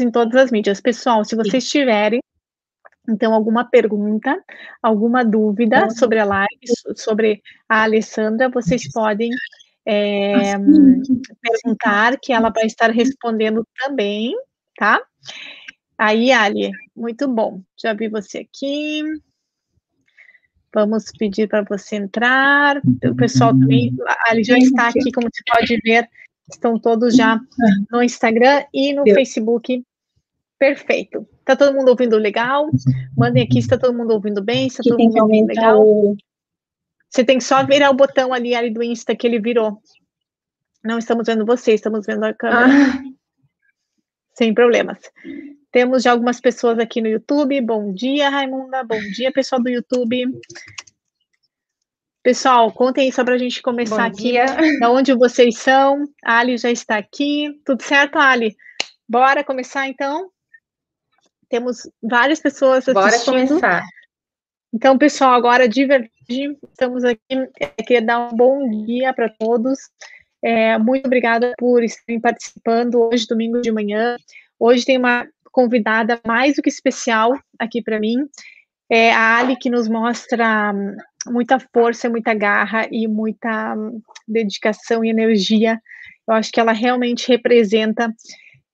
em todas as mídias. Pessoal, se vocês Sim. tiverem então, alguma pergunta, alguma dúvida uhum. sobre a live, sobre a Alessandra, vocês podem é, perguntar, que ela vai estar respondendo também, tá? Aí, Ali, muito bom. Já vi você aqui. Vamos pedir para você entrar. O pessoal também, a Ali já está aqui, como você pode ver, estão todos já no Instagram e no Facebook. Perfeito. Está todo mundo ouvindo legal? Mandem aqui se está todo mundo ouvindo bem, se está todo mundo ouvindo legal. O... Você tem que só virar o botão ali, ali do Insta que ele virou. Não estamos vendo você, estamos vendo a câmera. Ah. Sem problemas. Temos já algumas pessoas aqui no YouTube. Bom dia, Raimunda. Bom dia, pessoal do YouTube. Pessoal, contem aí só para a gente começar Bom aqui. Dia. Da onde vocês são? A Ali já está aqui. Tudo certo, Ali? Bora começar então? Temos várias pessoas assistindo. Bora começar. Então, pessoal, agora de verdade, estamos aqui. É, queria dar um bom dia para todos. É, muito obrigada por estarem participando hoje, domingo de manhã. Hoje tem uma convidada mais do que especial aqui para mim. É a Ali, que nos mostra hum, muita força, muita garra e muita hum, dedicação e energia. Eu acho que ela realmente representa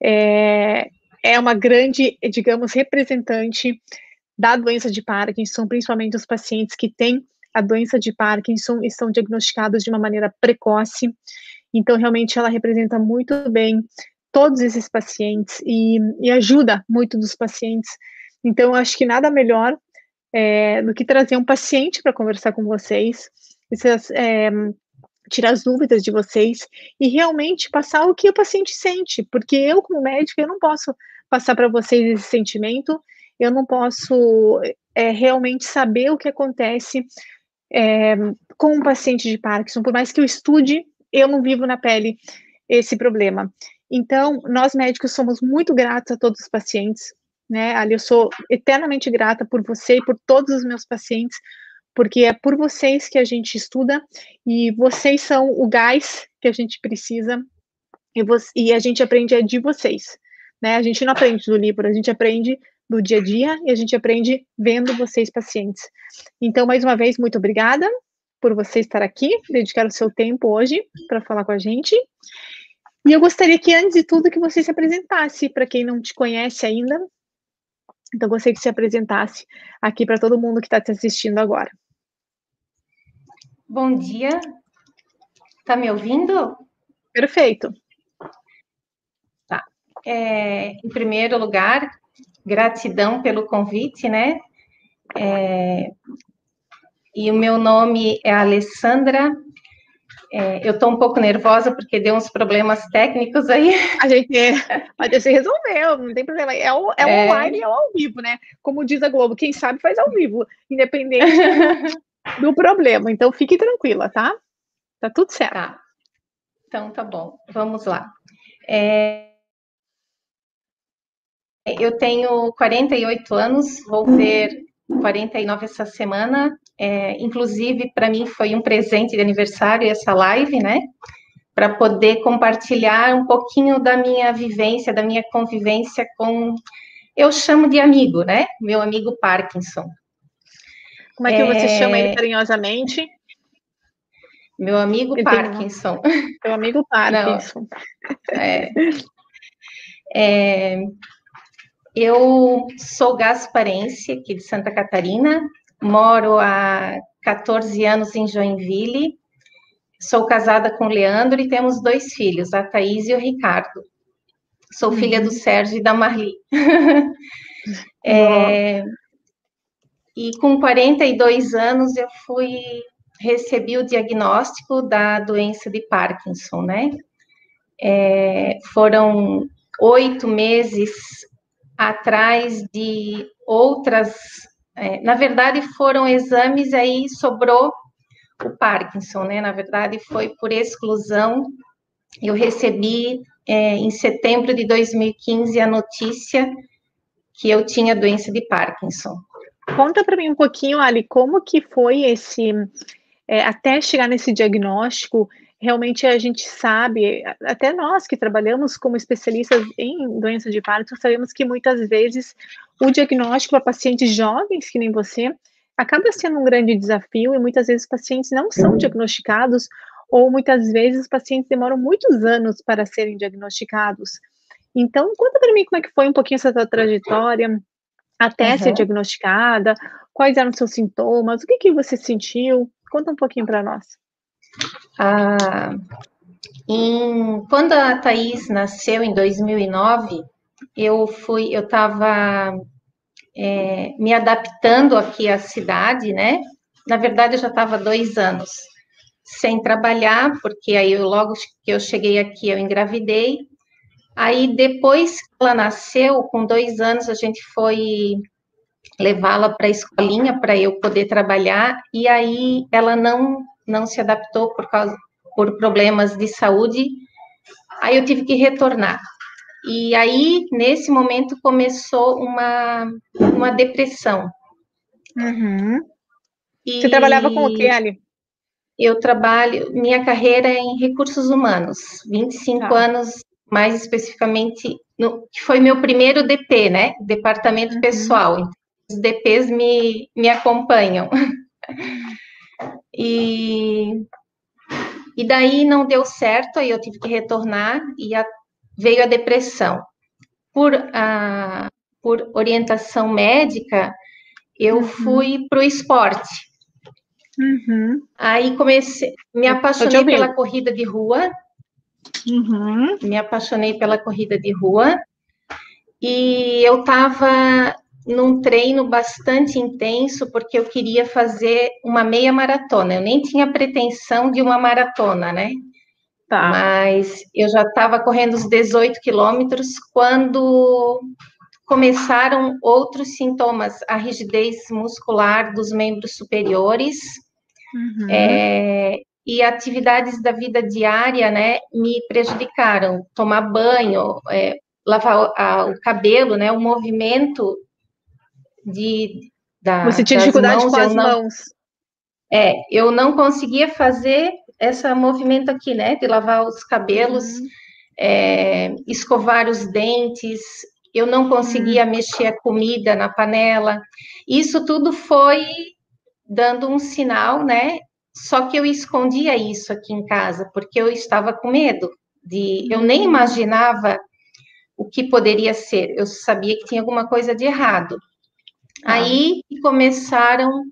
é, é uma grande, digamos, representante da doença de Parkinson, principalmente os pacientes que têm a doença de Parkinson e são diagnosticados de uma maneira precoce. Então, realmente, ela representa muito bem todos esses pacientes e, e ajuda muito dos pacientes. Então, acho que nada melhor é, do que trazer um paciente para conversar com vocês, vocês, é, tirar as dúvidas de vocês e realmente passar o que o paciente sente, porque eu, como médico, eu não posso passar para vocês esse sentimento, eu não posso é, realmente saber o que acontece é, com um paciente de Parkinson, por mais que eu estude, eu não vivo na pele esse problema. Então, nós médicos somos muito gratos a todos os pacientes, né? Ali eu sou eternamente grata por você e por todos os meus pacientes, porque é por vocês que a gente estuda e vocês são o gás que a gente precisa e, e a gente aprende é de vocês. Né? A gente não aprende do livro, a gente aprende do dia a dia e a gente aprende vendo vocês pacientes. Então, mais uma vez, muito obrigada por você estar aqui, dedicar o seu tempo hoje para falar com a gente. E eu gostaria que, antes de tudo, que você se apresentasse para quem não te conhece ainda. Então, gostaria que se apresentasse aqui para todo mundo que está te assistindo agora. Bom dia. Está me ouvindo? Perfeito. É, em primeiro lugar, gratidão pelo convite, né? É, e o meu nome é Alessandra. É, eu estou um pouco nervosa porque deu uns problemas técnicos aí. A gente, a gente resolveu, não tem problema. É, o, é, é online, é ao vivo, né? Como diz a Globo, quem sabe faz ao vivo, independente do problema. Então fique tranquila, tá? Tá tudo certo. Tá. Então tá bom, vamos lá. É, eu tenho 48 anos, vou ter 49 essa semana. É, inclusive, para mim foi um presente de aniversário essa live, né? Para poder compartilhar um pouquinho da minha vivência, da minha convivência com. Eu chamo de amigo, né? Meu amigo Parkinson. Como é que é... você chama ele carinhosamente? Meu amigo Parkinson. Meu amigo Parkinson. Não, é, é, eu sou gasparense, aqui de Santa Catarina, moro há 14 anos em Joinville, sou casada com o Leandro e temos dois filhos, a Thaís e o Ricardo. Sou uhum. filha do Sérgio e da Marli. é, e com 42 anos eu fui recebi o diagnóstico da doença de Parkinson, né? É, foram oito meses atrás de outras. É, na verdade, foram exames, aí sobrou o Parkinson, né? Na verdade, foi por exclusão. Eu recebi é, em setembro de 2015 a notícia que eu tinha doença de Parkinson. Conta para mim um pouquinho, Ali, como que foi esse é, até chegar nesse diagnóstico? Realmente a gente sabe, até nós que trabalhamos como especialistas em doenças de Parkinson, sabemos que muitas vezes o diagnóstico para pacientes jovens, que nem você, acaba sendo um grande desafio e muitas vezes os pacientes não são diagnosticados ou muitas vezes os pacientes demoram muitos anos para serem diagnosticados. Então, conta para mim como é que foi um pouquinho essa tua trajetória até uhum. ser diagnosticada, quais eram os seus sintomas, o que, que você sentiu? Conta um pouquinho para nós. Ah, em, quando a Thaís nasceu em 2009, eu fui, eu estava é, me adaptando aqui à cidade, né? Na verdade, eu já estava dois anos sem trabalhar, porque aí eu, logo que eu cheguei aqui, eu engravidei. Aí, depois que ela nasceu, com dois anos, a gente foi levá-la para a escolinha para eu poder trabalhar, e aí ela não, não se adaptou por causa por problemas de saúde, aí eu tive que retornar. E aí, nesse momento, começou uma, uma depressão. Uhum. E Você trabalhava com o que, Ali? Eu trabalho, minha carreira é em recursos humanos, 25 tá. anos, mais especificamente, no, que foi meu primeiro DP, né? Departamento uhum. Pessoal. Então, os DPs me, me acompanham. E, e daí não deu certo, aí eu tive que retornar e a, veio a depressão. Por, a, por orientação médica, eu uhum. fui para o esporte. Uhum. Aí comecei, me apaixonei pela corrida de rua. Uhum. Me apaixonei pela corrida de rua. E eu estava num treino bastante intenso, porque eu queria fazer uma meia maratona. Eu nem tinha pretensão de uma maratona, né? Tá. Mas eu já estava correndo os 18 quilômetros quando começaram outros sintomas, a rigidez muscular dos membros superiores uhum. é, e atividades da vida diária, né, me prejudicaram. Tomar banho, é, lavar a, o cabelo, né, o movimento de da, Você tinha dificuldade mãos, com as não, mãos. É, eu não conseguia fazer esse movimento aqui, né, de lavar os cabelos, uhum. é, escovar os dentes, eu não conseguia uhum. mexer a comida na panela. Isso tudo foi dando um sinal, né? Só que eu escondia isso aqui em casa, porque eu estava com medo de. Eu nem uhum. imaginava o que poderia ser, eu sabia que tinha alguma coisa de errado. Ah. Aí começaram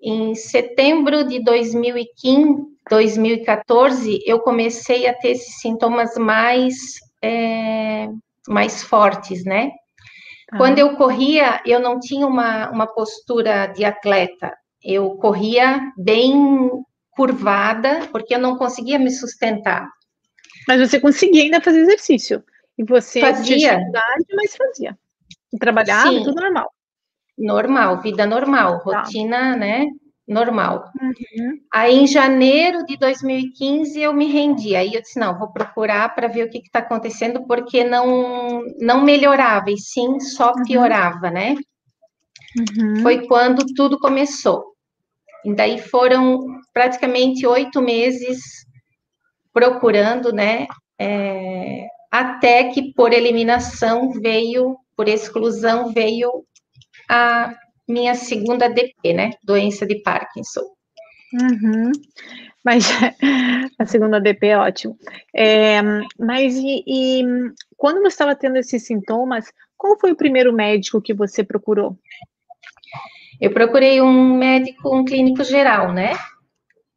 em setembro de 2015, 2014, eu comecei a ter esses sintomas mais, é, mais fortes, né? Ah. Quando eu corria, eu não tinha uma, uma postura de atleta, eu corria bem curvada, porque eu não conseguia me sustentar. Mas você conseguia ainda fazer exercício. E você fazia, dificuldade, mas fazia. E trabalhava, Sim. tudo normal. Normal, vida normal, tá. rotina, né? Normal. Uhum. Aí, em janeiro de 2015, eu me rendi. Aí eu disse: não, vou procurar para ver o que está acontecendo, porque não, não melhorava, e sim só uhum. piorava, uhum. né? Uhum. Foi quando tudo começou. E daí foram praticamente oito meses procurando, né? É, até que por eliminação veio, por exclusão veio a minha segunda DP, né? Doença de Parkinson. Uhum. Mas a segunda DP é ótimo. É, mas e, e, quando você estava tendo esses sintomas, qual foi o primeiro médico que você procurou? Eu procurei um médico, um clínico geral, né?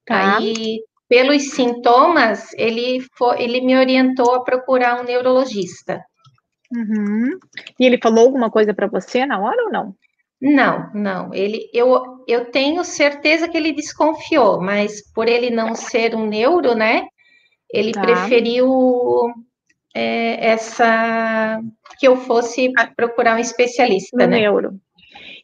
Tá. Aí, pelos sintomas, ele, foi, ele me orientou a procurar um neurologista. Uhum. E ele falou alguma coisa para você na hora ou não? Não, não. Ele, eu, eu tenho certeza que ele desconfiou, mas por ele não ser um neuro, né? Ele tá. preferiu é, essa que eu fosse ah. procurar um especialista, no né? Neuro.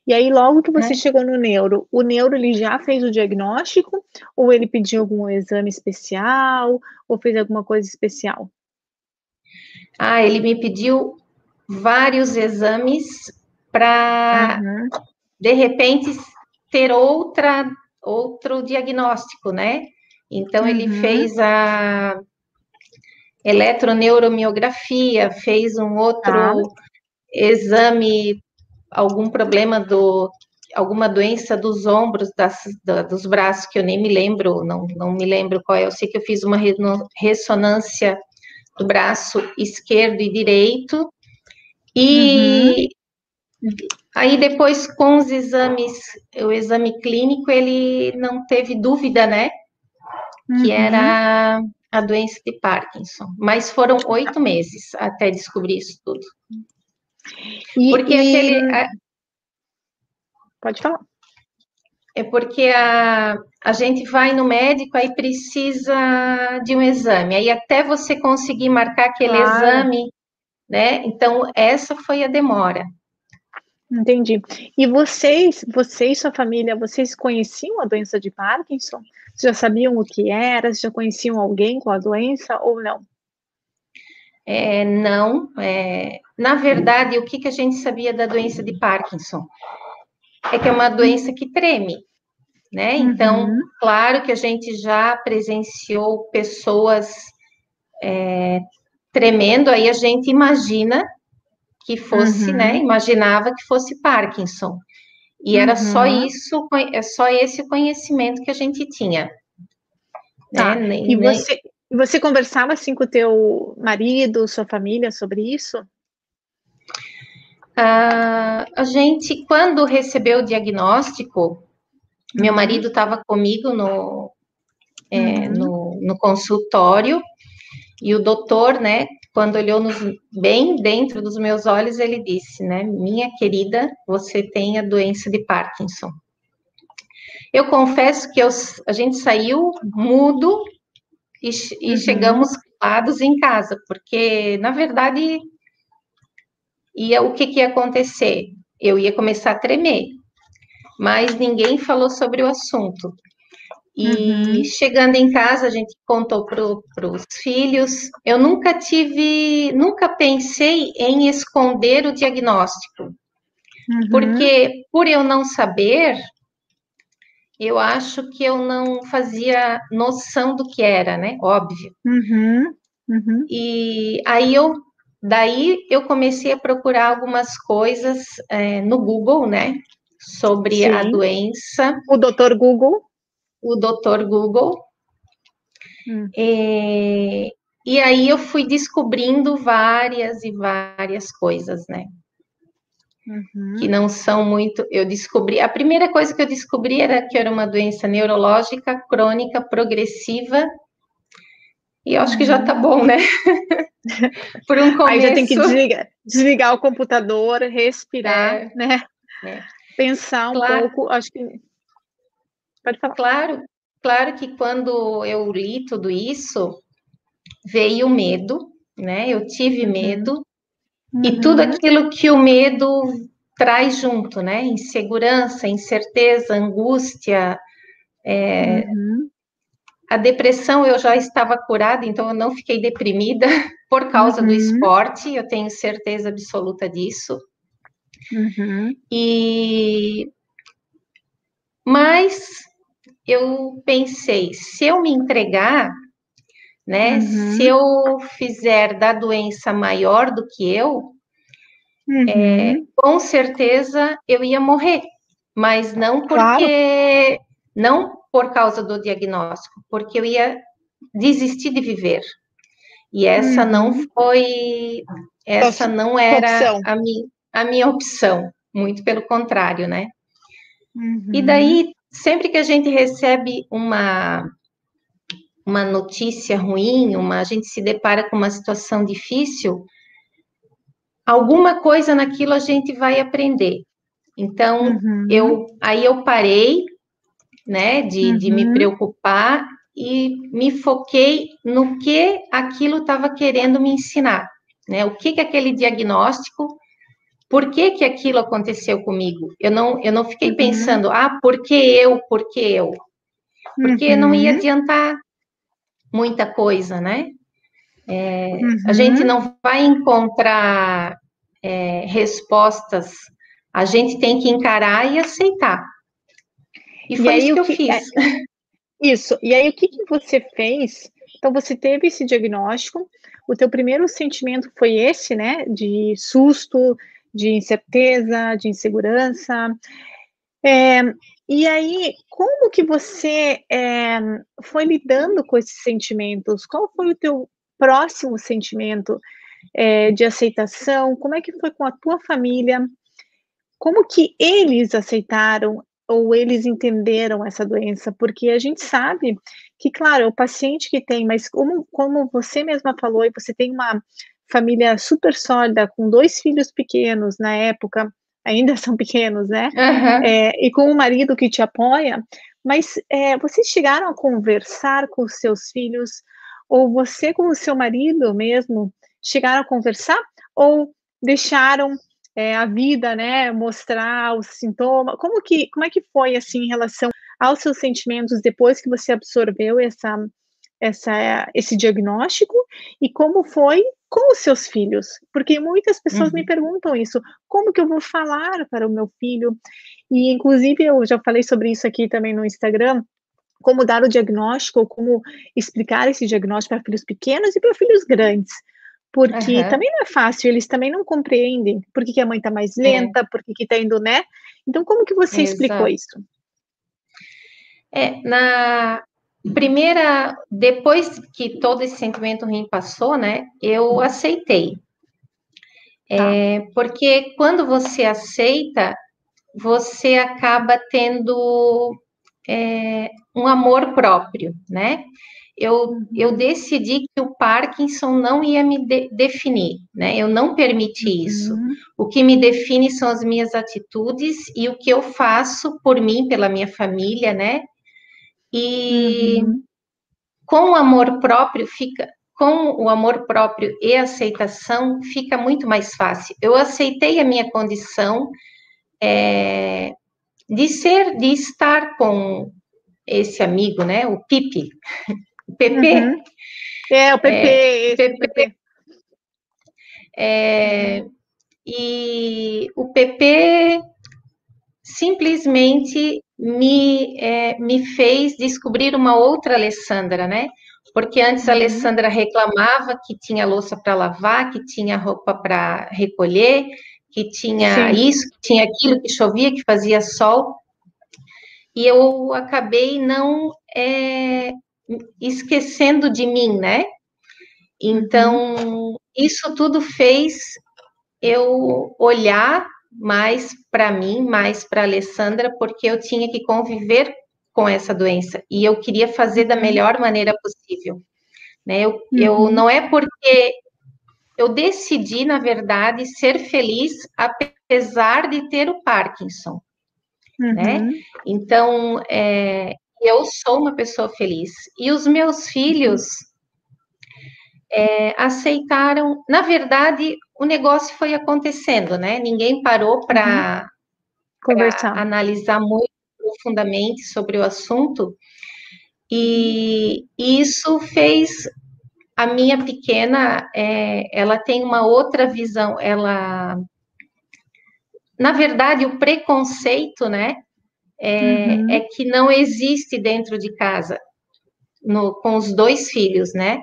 E aí, logo que você né? chegou no neuro, o neuro ele já fez o diagnóstico? Ou ele pediu algum exame especial? Ou fez alguma coisa especial? Ah, ele me pediu vários exames para, uhum. de repente, ter outra, outro diagnóstico, né? Então, uhum. ele fez a eletroneuromiografia, fez um outro ah. exame, algum problema do alguma doença dos ombros, das, da, dos braços, que eu nem me lembro, não, não me lembro qual é. Eu sei que eu fiz uma ressonância do braço esquerdo e direito. E uhum. Aí depois com os exames, o exame clínico, ele não teve dúvida, né? Uhum. Que era a doença de Parkinson. Mas foram oito meses até descobrir isso tudo. E, Porque e... aquele. Pode falar. É porque a, a gente vai no médico, aí precisa de um exame. Aí até você conseguir marcar aquele claro. exame, né? Então, essa foi a demora. Entendi. E vocês, você e sua família, vocês conheciam a doença de Parkinson? Vocês já sabiam o que era? Vocês já conheciam alguém com a doença ou não? É, não. É, na verdade, o que, que a gente sabia da doença de Parkinson? é que é uma doença que treme, né? Então, uhum. claro que a gente já presenciou pessoas é, tremendo, aí a gente imagina que fosse, uhum. né? Imaginava que fosse Parkinson. E era uhum. só isso, é só esse conhecimento que a gente tinha. Tá. Né? Nem, e você, nem... você conversava assim com o teu marido, sua família sobre isso? Uh, a gente, quando recebeu o diagnóstico, meu uhum. marido estava comigo no, é, uhum. no, no, consultório, e o doutor, né, quando olhou nos, bem dentro dos meus olhos, ele disse, né, minha querida, você tem a doença de Parkinson. Eu confesso que eu, a gente saiu mudo e, e uhum. chegamos calados em casa, porque, na verdade, e o que, que ia acontecer? Eu ia começar a tremer, mas ninguém falou sobre o assunto. E uhum. chegando em casa, a gente contou para os filhos. Eu nunca tive, nunca pensei em esconder o diagnóstico, uhum. porque por eu não saber, eu acho que eu não fazia noção do que era, né? Óbvio. Uhum. uhum. E aí eu Daí eu comecei a procurar algumas coisas é, no Google, né? Sobre Sim. a doença. O doutor Google. O doutor Google. Hum. E, e aí eu fui descobrindo várias e várias coisas, né? Uhum. Que não são muito. Eu descobri. A primeira coisa que eu descobri era que era uma doença neurológica crônica progressiva. E eu acho uhum. que já tá uhum. bom, né? Por um começo. Aí já tem que desligar, desligar o computador, respirar, é, né? É. Pensar um claro. pouco. Acho que. Pode falar. Claro, claro que quando eu li tudo isso, veio o medo, né? Eu tive uhum. medo. Uhum. E tudo aquilo que o medo traz junto, né? Insegurança, incerteza, angústia, é, uhum. A depressão eu já estava curada, então eu não fiquei deprimida por causa uhum. do esporte, eu tenho certeza absoluta disso. Uhum. E mas eu pensei, se eu me entregar, né, uhum. se eu fizer da doença maior do que eu, é, uhum. com certeza eu ia morrer, mas não porque claro. não por causa do diagnóstico, porque eu ia desistir de viver. E essa uhum. não foi, essa não era a minha, a minha opção, muito pelo contrário, né? Uhum. E daí, sempre que a gente recebe uma, uma notícia ruim, uma, a gente se depara com uma situação difícil, alguma coisa naquilo a gente vai aprender. Então, uhum. eu aí eu parei, né, de, uhum. de me uhum. preocupar e me foquei no que aquilo estava querendo me ensinar, né? O que que aquele diagnóstico, por que que aquilo aconteceu comigo? Eu não eu não fiquei uhum. pensando, ah, por que eu, por que eu? Porque uhum. não ia uhum. adiantar muita coisa, né? É, uhum. A gente não vai encontrar é, respostas, a gente tem que encarar e aceitar. E foi e isso que eu que, fiz. É, Isso. E aí, o que, que você fez? Então, você teve esse diagnóstico, o teu primeiro sentimento foi esse, né? De susto, de incerteza, de insegurança. É, e aí, como que você é, foi lidando com esses sentimentos? Qual foi o teu próximo sentimento é, de aceitação? Como é que foi com a tua família? Como que eles aceitaram ou eles entenderam essa doença? Porque a gente sabe que, claro, é o paciente que tem, mas como, como você mesma falou, e você tem uma família super sólida, com dois filhos pequenos na época, ainda são pequenos, né? Uhum. É, e com um marido que te apoia, mas é, vocês chegaram a conversar com os seus filhos, ou você com o seu marido mesmo chegaram a conversar, ou deixaram é, a vida, né, mostrar os sintomas? Como que, como é que foi assim em relação aos seus sentimentos depois que você absorveu essa, essa, esse diagnóstico e como foi com os seus filhos? Porque muitas pessoas uhum. me perguntam isso: como que eu vou falar para o meu filho? E inclusive eu já falei sobre isso aqui também no Instagram. Como dar o diagnóstico, ou como explicar esse diagnóstico para filhos pequenos e para filhos grandes porque uhum. também não é fácil, eles também não compreendem por que, que a mãe está mais é. lenta, é. por que está indo, né? Então, como que você Exato. explicou isso? É, na primeira, depois que todo esse sentimento ruim passou, né, eu aceitei. Tá. É, porque quando você aceita, você acaba tendo é, um amor próprio, né? eu, eu decidi que o Parkinson não ia me de, definir, né? Eu não permiti uhum. isso. O que me define são as minhas atitudes e o que eu faço por mim, pela minha família, né? E uhum. com o amor próprio fica, com o amor próprio e aceitação fica muito mais fácil. Eu aceitei a minha condição é, de ser, de estar com esse amigo, né? O Pipe. PP. Uhum. É, o PP. É. PP. É, e o PP simplesmente me, é, me fez descobrir uma outra Alessandra, né? Porque antes a uhum. Alessandra reclamava que tinha louça para lavar, que tinha roupa para recolher, que tinha Sim. isso, que tinha aquilo, que chovia, que fazia sol. E eu acabei não é, esquecendo de mim, né? Então, uhum. isso tudo fez eu olhar mais para mim, mais para Alessandra, porque eu tinha que conviver com essa doença e eu queria fazer da melhor maneira possível. Né? Eu, uhum. eu não é porque eu decidi, na verdade, ser feliz apesar de ter o Parkinson. Né? Uhum. Né? Então, é, eu sou uma pessoa feliz. E os meus filhos é, aceitaram. Na verdade, o negócio foi acontecendo, né? Ninguém parou para uhum. conversar, analisar muito profundamente sobre o assunto. E isso fez a minha pequena, é, ela tem uma outra visão. Ela, na verdade, o preconceito, né? é, uhum. é que não existe dentro de casa no, com os dois filhos, né?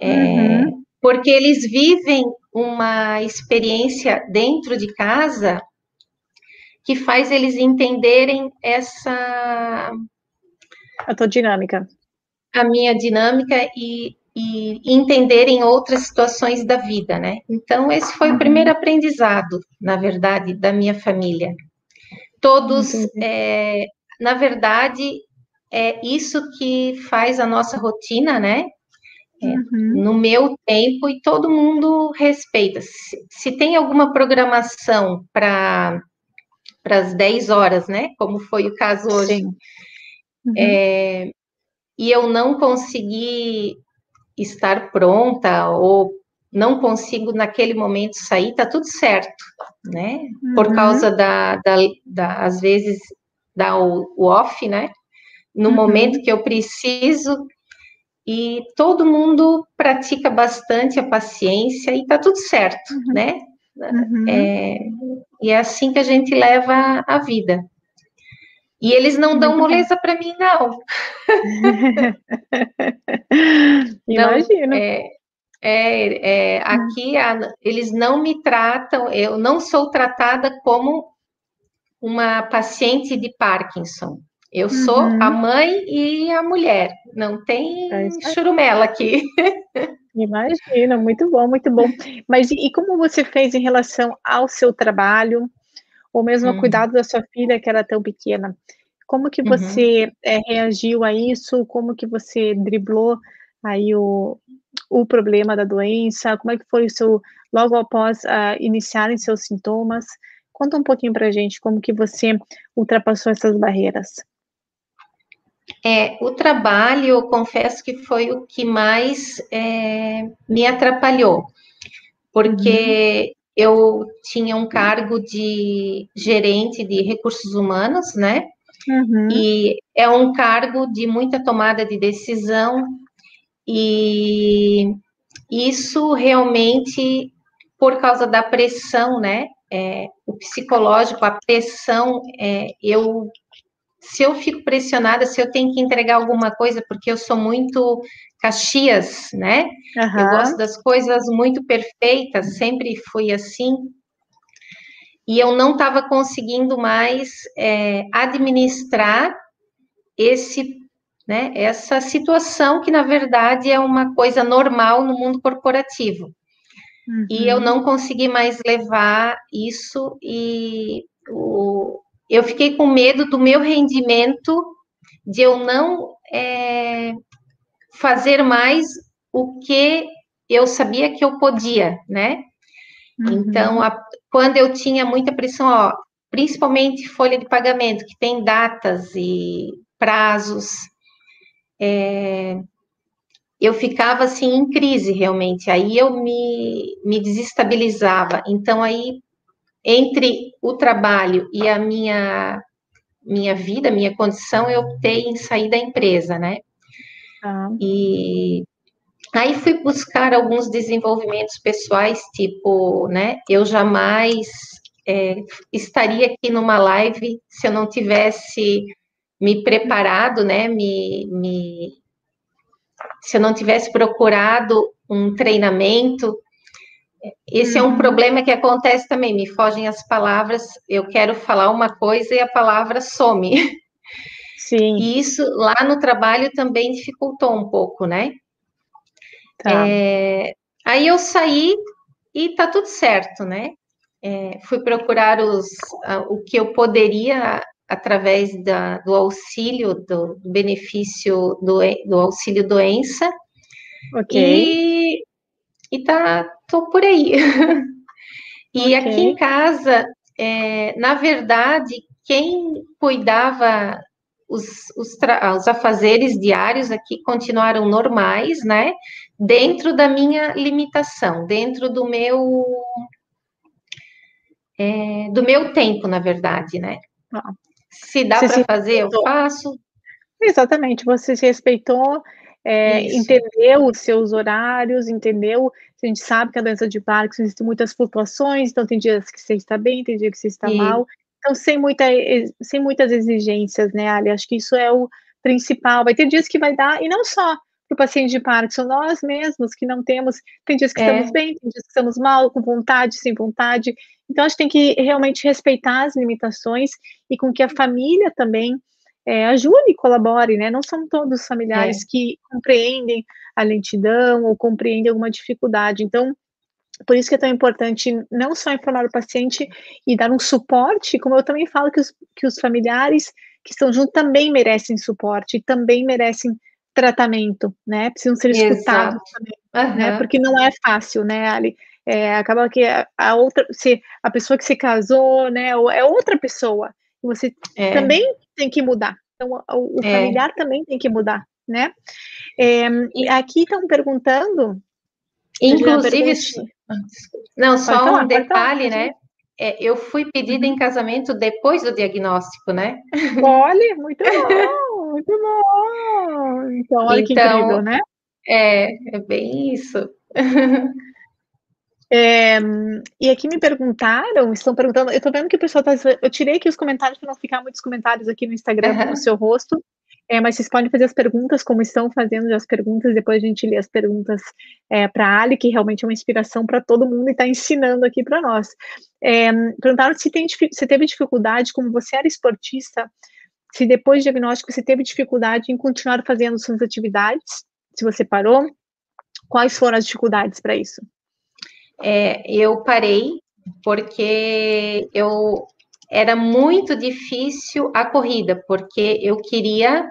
É, uhum. Porque eles vivem uma experiência dentro de casa que faz eles entenderem essa a tua dinâmica, a minha dinâmica e, e entenderem outras situações da vida, né? Então esse foi uhum. o primeiro aprendizado, na verdade, da minha família todos, é, na verdade, é isso que faz a nossa rotina, né? Uhum. No meu tempo e todo mundo respeita. Se, se tem alguma programação para as 10 horas, né? Como foi o caso hoje. Uhum. É, e eu não consegui estar pronta ou não consigo naquele momento sair, tá tudo certo, né? Uhum. Por causa da, da, da, às vezes, dar o, o off, né? No uhum. momento que eu preciso, e todo mundo pratica bastante a paciência e tá tudo certo, uhum. né? Uhum. É, e é assim que a gente leva a vida. E eles não dão moleza para mim, não. Imagino. é, é, é, aqui a, eles não me tratam, eu não sou tratada como uma paciente de Parkinson. Eu uhum. sou a mãe e a mulher, não tem é churumela aqui. Imagina, muito bom, muito bom. Mas e, como você fez em relação ao seu trabalho, ou mesmo ao uhum. cuidado da sua filha, que era tão pequena? Como que uhum. você uhum. é, reagiu a isso? Como que você driblou aí o, o problema da doença? Como é que foi o seu, logo após uh, iniciarem seus sintomas? Conta um pouquinho para a gente como que você ultrapassou essas barreiras. É, o trabalho, eu confesso que foi o que mais é, me atrapalhou, porque uhum. eu tinha um cargo de gerente de recursos humanos, né? Uhum. E é um cargo de muita tomada de decisão, e isso realmente, por causa da pressão, né? É, o psicológico, a pressão, é, eu se eu fico pressionada, se eu tenho que entregar alguma coisa, porque eu sou muito caxias, né? Uhum. Eu gosto das coisas muito perfeitas, sempre fui assim. E eu não estava conseguindo mais é, administrar esse, né, essa situação que, na verdade, é uma coisa normal no mundo corporativo. Uhum. E eu uhum. não consegui mais levar isso e o, eu fiquei com medo do meu rendimento, de eu não é, fazer mais o que eu sabia que eu podia, né? Uhum. Então, a, quando eu tinha muita pressão, ó, principalmente folha de pagamento, que tem datas e prazos, é, eu ficava assim em crise realmente, aí eu me, me desestabilizava. Então, aí entre o trabalho e a minha minha vida, minha condição, eu optei em sair da empresa, né? Ah. E aí fui buscar alguns desenvolvimentos pessoais, tipo, né? Eu jamais é, estaria aqui numa live se eu não tivesse me preparado, né? Me, me se eu não tivesse procurado um treinamento esse é um uhum. problema que acontece também, me fogem as palavras, eu quero falar uma coisa e a palavra some. Sim. E isso lá no trabalho também dificultou um pouco, né? Tá. É, aí eu saí e tá tudo certo, né? É, fui procurar os, o que eu poderia através da, do auxílio, do, benefício do, do auxílio doença. Ok. E e tá, tô por aí. e okay. aqui em casa, é, na verdade, quem cuidava os, os, os afazeres diários aqui continuaram normais, né? Dentro da minha limitação, dentro do meu é, do meu tempo, na verdade, né? Ah. Se dá para fazer, eu faço. Exatamente, você se respeitou é, entendeu os seus horários, entendeu? A gente sabe que a doença de Parkinson existe muitas flutuações, então tem dias que você está bem, tem dias que você está Sim. mal. Então, sem, muita, sem muitas exigências, né, Ali? Acho que isso é o principal. Vai ter dias que vai dar, e não só para o paciente de Parkinson, nós mesmos que não temos, tem dias que é. estamos bem, tem dias que estamos mal, com vontade, sem vontade. Então, a gente tem que realmente respeitar as limitações e com que a família também é, ajude e colabore, né? Não são todos os familiares é. que compreendem a lentidão ou compreendem alguma dificuldade. Então, por isso que é tão importante não só informar o paciente e dar um suporte, como eu também falo que os, que os familiares que estão junto também merecem suporte e também merecem tratamento, né? Precisam ser escutados Exato. também, uhum. né? Porque não é fácil, né, Ali? É, acaba que a, a, outra, se a pessoa que se casou, né, é outra pessoa. Você é. também tem que mudar. Então, o, é. familiar também tem que mudar, né? É, aqui estão perguntando. Inclusive, não, só falar, um detalhe, né? É, eu fui pedida em casamento depois do diagnóstico, né? Olha, muito bom, muito bom. Então, olha então, que incrível, né? É, é bem isso. É, e aqui me perguntaram, estão perguntando, eu estou vendo que o pessoal está. Eu tirei aqui os comentários para não ficar muitos comentários aqui no Instagram uhum. no seu rosto. É, mas vocês podem fazer as perguntas, como estão fazendo as perguntas, depois a gente lê as perguntas é, para a Ali, que realmente é uma inspiração para todo mundo e está ensinando aqui para nós. É, perguntaram se, tem, se teve dificuldade, como você era esportista, se depois do diagnóstico você teve dificuldade em continuar fazendo suas atividades, se você parou, quais foram as dificuldades para isso? É, eu parei porque eu era muito difícil a corrida, porque eu queria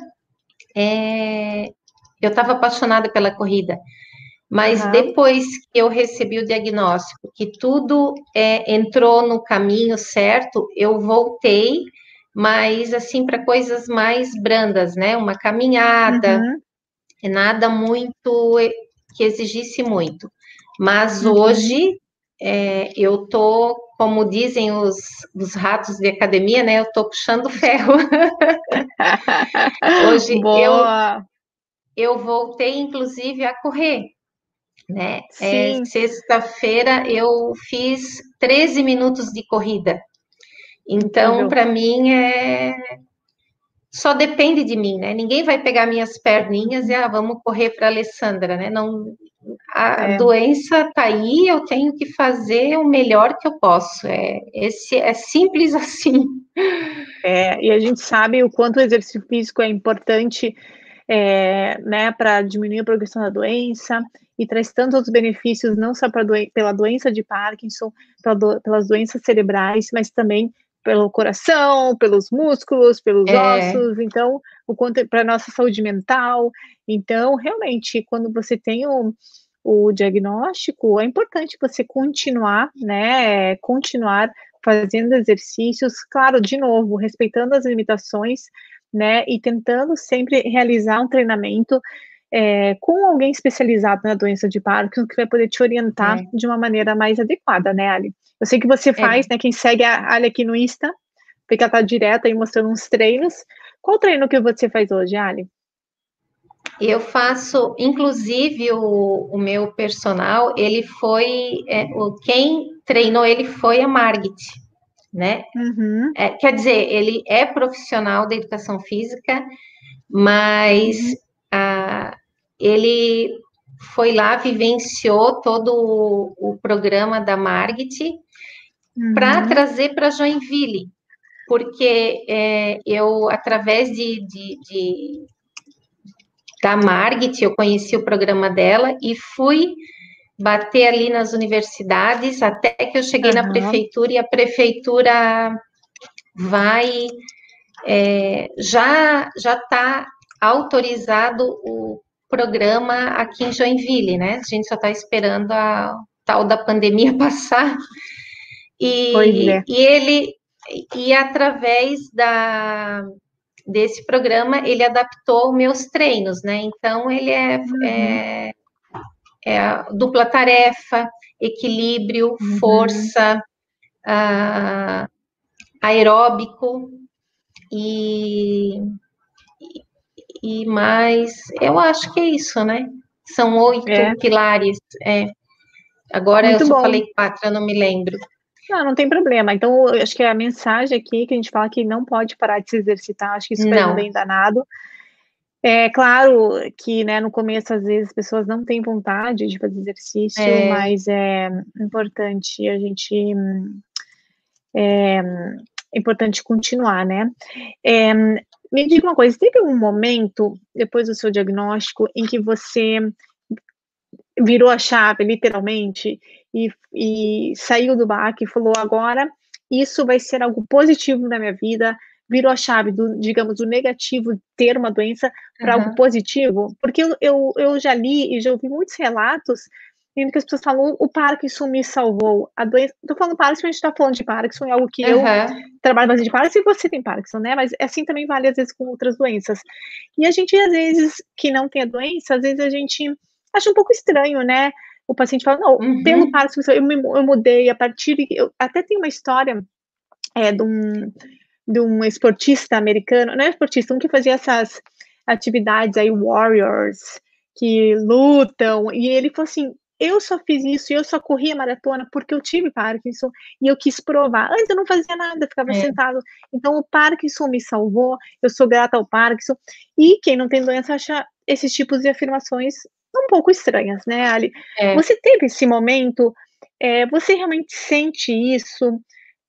é, eu estava apaixonada pela corrida, mas uhum. depois que eu recebi o diagnóstico, que tudo é, entrou no caminho certo, eu voltei, mas assim para coisas mais brandas, né? Uma caminhada, uhum. nada muito que exigisse muito. Mas uhum. hoje é, eu tô, como dizem os, os ratos de academia, né? Eu tô puxando ferro. Hoje Boa. eu, eu voltei, inclusive, a correr. Né? É, Sexta-feira eu fiz 13 minutos de corrida. Então, para mim, é só depende de mim, né? Ninguém vai pegar minhas perninhas e ah, vamos correr para a Alessandra, né? Não, a é. doença está aí, eu tenho que fazer o melhor que eu posso. É, esse, é simples assim. É, e a gente sabe o quanto o exercício físico é importante é, né, para diminuir a progressão da doença e traz tantos outros benefícios, não só doen pela doença de Parkinson, do pelas doenças cerebrais, mas também pelo coração, pelos músculos, pelos é. ossos, então, o quanto para nossa saúde mental. Então, realmente, quando você tem o, o diagnóstico, é importante você continuar, né, continuar fazendo exercícios, claro, de novo, respeitando as limitações, né, e tentando sempre realizar um treinamento é, com alguém especializado na doença de Parkinson que vai poder te orientar é. de uma maneira mais adequada, né, Ali? Eu sei que você é. faz, é. né? Quem segue a Ali aqui no Insta, porque ela tá direto aí mostrando uns treinos. Qual treino que você faz hoje, Ali? Eu faço, inclusive, o, o meu personal, ele foi, é, o, quem treinou ele foi a Margit, né? Uhum. É, quer dizer, ele é profissional da educação física, mas uhum. ele foi lá, vivenciou todo o, o programa da Margit uhum. para trazer para Joinville, porque é, eu, através de, de, de, da Margit, eu conheci o programa dela e fui bater ali nas universidades, até que eu cheguei uhum. na prefeitura e a prefeitura vai é, já já está autorizado o programa aqui em Joinville, né? A gente só está esperando a tal da pandemia passar. E, é. e ele e através da desse programa ele adaptou meus treinos, né? Então ele é, uhum. é, é dupla tarefa, equilíbrio, uhum. força, uh, aeróbico e e mais, eu acho que é isso, né? São oito é. pilares. É. Agora Muito eu só bom. falei quatro, eu não me lembro. Não, não tem problema. Então, acho que a mensagem aqui que a gente fala que não pode parar de se exercitar, acho que isso é bem danado. É claro que, né, no começo, às vezes, as pessoas não têm vontade de fazer exercício, é. mas é importante a gente. É, importante continuar, né? É, me diga uma coisa, teve um momento, depois do seu diagnóstico, em que você virou a chave, literalmente, e, e saiu do baque e falou: agora isso vai ser algo positivo na minha vida, virou a chave do, digamos, do negativo ter uma doença para uhum. algo positivo? Porque eu, eu, eu já li e já ouvi muitos relatos em que as pessoas falam, o Parkinson me salvou. A doença, tô falando Parkinson, a gente tá falando de Parkinson, é algo que uhum. eu trabalho bastante de Parkinson e você tem Parkinson, né? Mas assim também vale às vezes com outras doenças. E a gente, às vezes, que não tem a doença, às vezes a gente acha um pouco estranho, né? O paciente fala, não, uhum. pelo Parkinson eu, me, eu mudei a partir de. Eu, até tem uma história é, de, um, de um esportista americano, não é esportista, um que fazia essas atividades aí, warriors, que lutam, e ele falou assim, eu só fiz isso, eu só corri a maratona porque eu tive Parkinson e eu quis provar. Antes eu não fazia nada, ficava é. sentado. Então o Parkinson me salvou, eu sou grata ao Parkinson. E quem não tem doença acha esses tipos de afirmações um pouco estranhas, né, Ali? É. Você teve esse momento? É, você realmente sente isso?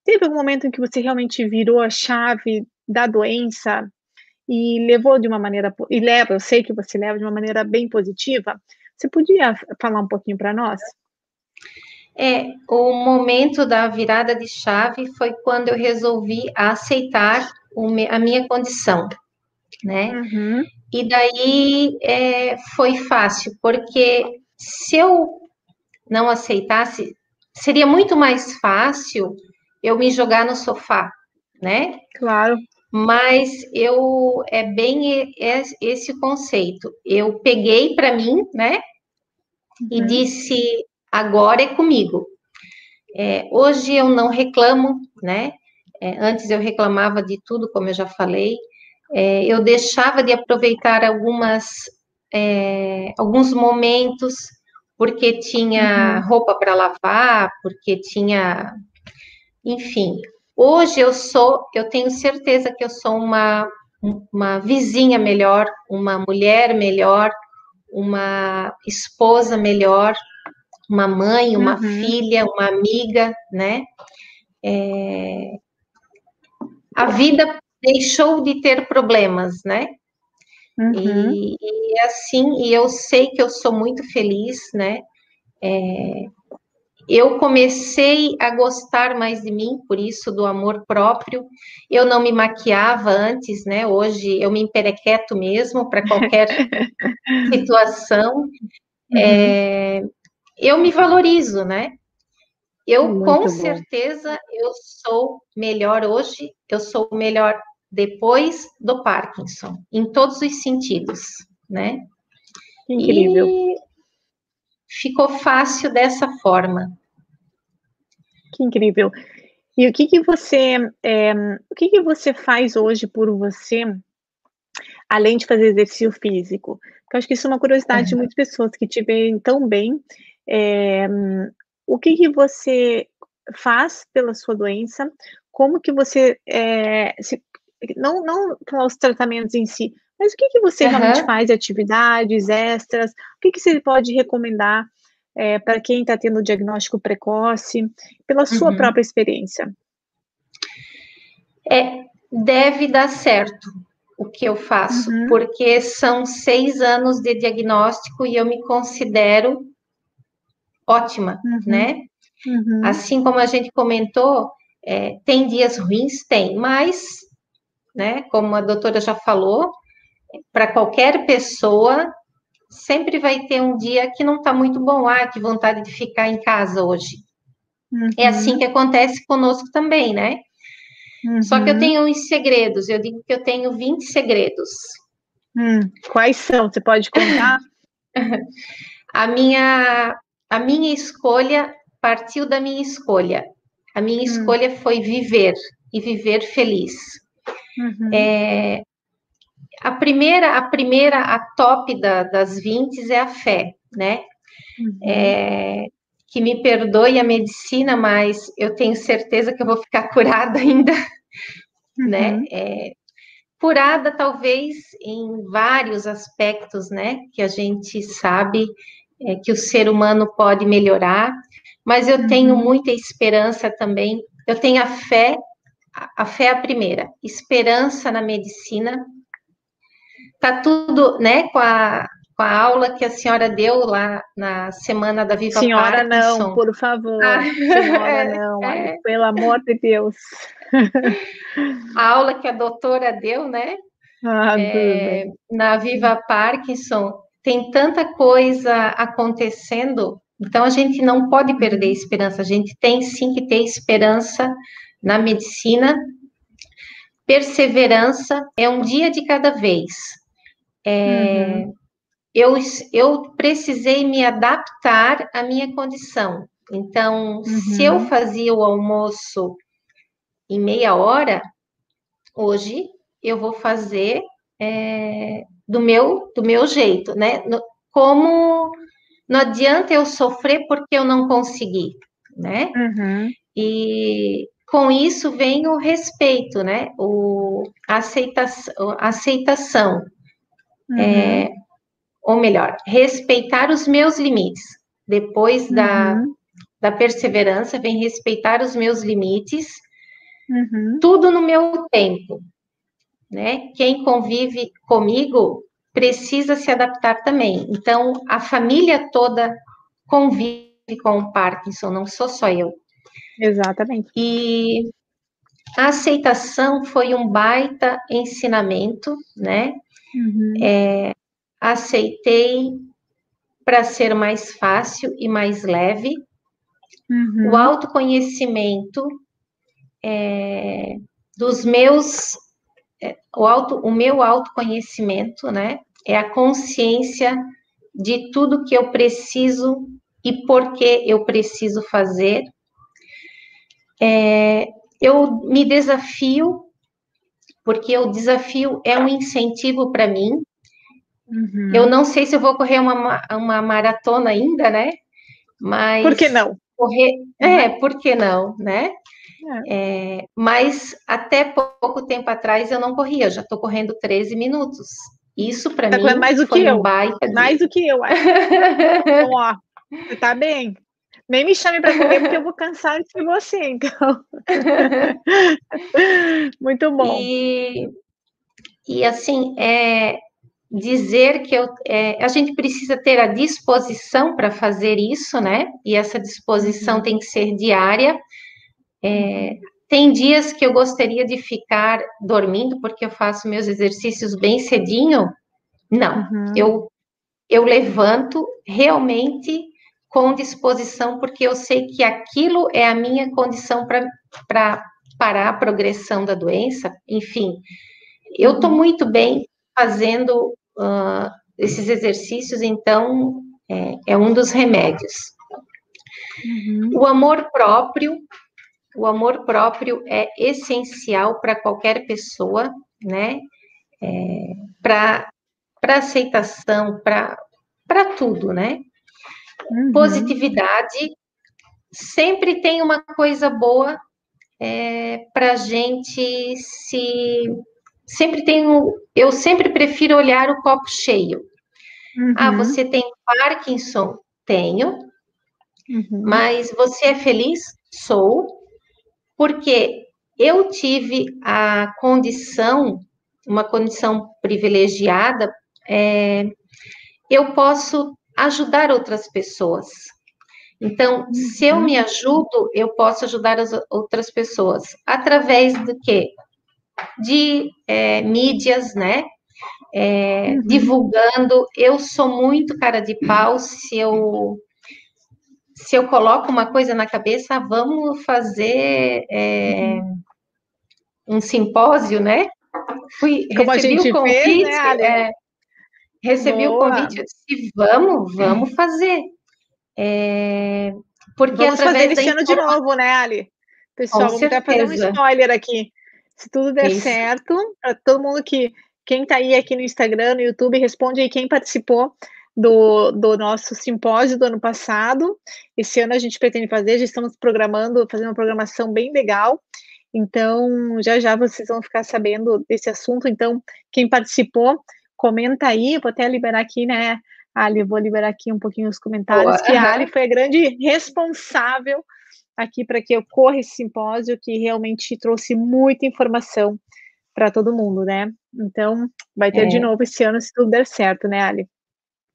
Teve algum momento em que você realmente virou a chave da doença e levou de uma maneira e leva, eu sei que você leva de uma maneira bem positiva. Você podia falar um pouquinho para nós? É, o momento da virada de chave foi quando eu resolvi aceitar a minha condição, né? Uhum. E daí é, foi fácil, porque se eu não aceitasse, seria muito mais fácil eu me jogar no sofá, né? Claro. Mas eu é bem esse conceito. Eu peguei para mim, né? Uhum. E disse agora é comigo. É, hoje eu não reclamo, né? É, antes eu reclamava de tudo, como eu já falei. É, eu deixava de aproveitar algumas é, alguns momentos porque tinha uhum. roupa para lavar, porque tinha, enfim. Hoje eu sou, eu tenho certeza que eu sou uma uma vizinha melhor, uma mulher melhor, uma esposa melhor, uma mãe, uma uhum. filha, uma amiga, né? É... A vida deixou de ter problemas, né? Uhum. E, e, assim, e eu sei que eu sou muito feliz, né? É, eu comecei a gostar mais de mim, por isso do amor próprio. Eu não me maquiava antes, né? Hoje eu me emperequeto mesmo para qualquer situação. Uhum. É, eu me valorizo, né? Eu Muito com bom. certeza eu sou melhor hoje, eu sou melhor depois do Parkinson, em todos os sentidos, né? Incrível. E ficou fácil dessa forma. Que incrível. E o que que você, é, o que que você faz hoje por você, além de fazer exercício físico? Porque eu acho que isso é uma curiosidade uhum. de muitas pessoas que te veem tão bem. É, o que que você faz pela sua doença? Como que você é, se, não, não os tratamentos em si, mas o que, que você uhum. realmente faz, atividades extras, o que, que você pode recomendar é, para quem está tendo diagnóstico precoce, pela sua uhum. própria experiência? É, deve dar certo o que eu faço, uhum. porque são seis anos de diagnóstico e eu me considero ótima, uhum. né? Uhum. Assim como a gente comentou, é, tem dias ruins? Tem, mas né? Como a doutora já falou, para qualquer pessoa sempre vai ter um dia que não está muito bom, ah, que vontade de ficar em casa hoje. Uhum. É assim que acontece conosco também, né? Uhum. Só que eu uhum. tenho uns segredos, eu digo que eu tenho 20 segredos. Hum, quais são? Você pode contar? a minha a minha escolha partiu da minha escolha. A minha hum. escolha foi viver e viver feliz. Uhum. É, a primeira, a primeira, a top da, das 20 é a fé, né? Uhum. É, que me perdoe a medicina, mas eu tenho certeza que eu vou ficar curada ainda, né? uhum. né? É, curada talvez em vários aspectos, né? Que a gente sabe é, que o ser humano pode melhorar, mas eu tenho uhum. muita esperança também. Eu tenho a fé a fé é a primeira, esperança na medicina. Tá tudo, né, com a, com a aula que a senhora deu lá na semana da Viva Senhora Parkinson. não, por favor. Ah, senhora é, não, é. pelo amor de Deus. A aula que a doutora deu, né? Ah, é, na Viva Parkinson, tem tanta coisa acontecendo, então a gente não pode perder a esperança, a gente tem sim que ter esperança na medicina, perseverança é um dia de cada vez. É, uhum. eu, eu precisei me adaptar à minha condição. Então, uhum. se eu uhum. fazia o almoço em meia hora, hoje eu vou fazer é, do meu do meu jeito, né? No, como não adianta eu sofrer porque eu não consegui, né? Uhum. E com isso vem o respeito, né? O a aceitação, a aceitação Uhum. é, ou melhor, respeitar os meus limites. Depois da, Uhum. da perseverança, vem respeitar os meus limites, Uhum. tudo no meu tempo, né? Quem convive comigo precisa se adaptar também. Então, a família toda convive com o Parkinson, não sou só eu. Exatamente. E a aceitação foi um baita ensinamento, né? Uhum. Aceitei para ser mais fácil e mais leve. Uhum. O autoconhecimento é, dos meus, é, o, auto, o meu autoconhecimento, né? É a consciência de tudo que eu preciso e por que eu preciso fazer. É, eu me desafio, porque o desafio é um incentivo para mim. Uhum. Eu não sei se eu vou correr uma, ma- uma maratona ainda, né? Mas Por que não? correr, é, por que não, né? É. É, mas até pouco tempo atrás eu não corria, eu já estou correndo 13 minutos. Isso para Tá mim mais do foi que um eu. baita de- Mais do que eu, acho. Então, ó, você tá bem. Nem me chame para correr, porque eu vou cansar de você, então. Muito bom. E, e assim, é, dizer que eu, é, a gente precisa ter a disposição para fazer isso, né? E essa disposição Uhum. tem que ser diária. É, tem dias que eu gostaria de ficar dormindo, porque eu faço meus exercícios bem cedinho. Não, Uhum. eu, eu levanto realmente com disposição, porque eu sei que aquilo é a minha condição para parar a progressão da doença. Enfim, eu estou Uhum. muito bem fazendo ah, esses exercícios, então é, é um dos remédios. Uhum. O amor próprio, o amor próprio é essencial para qualquer pessoa, né? É, para aceitação, para tudo, né? Uhum. Positividade sempre tem uma coisa boa é, para a gente se. Sempre tenho. Eu sempre prefiro olhar o copo cheio. Ah, Uhum. você tem Parkinson? Tenho. Uhum. Mas você é feliz? Sou, porque eu tive a condição, uma condição privilegiada, é, eu posso ajudar outras pessoas. Então, se eu Uhum. me ajudo, eu posso ajudar as outras pessoas. Através do quê? De é, mídias, né? É, Uhum. divulgando. Eu sou muito cara de pau se eu se eu coloco uma coisa na cabeça, vamos fazer é, um simpósio, né? Fui, Como a gente o convite, fez, né, recebi Boa. o convite, eu disse, vamos, vamos fazer. É, porque Vamos através fazer esse ano de novo, né, Ali? Pessoal, Com vamos até fazer um spoiler aqui. Se tudo der Isso. certo, para todo mundo que. Quem tá aí aqui no Instagram, no YouTube, responde aí quem participou do, do nosso simpósio do ano passado. Esse ano a gente pretende fazer, já estamos programando, fazendo uma programação bem legal. Então, já já vocês vão ficar sabendo desse assunto. Então, quem participou, comenta aí. Vou até liberar aqui, né, Ali? Vou liberar aqui um pouquinho os comentários. Boa, Que a. Ali foi a grande responsável aqui para que ocorra esse simpósio, que realmente trouxe muita informação para todo mundo, né? Então, vai ter É. de novo esse ano, se tudo der certo, né, Ali?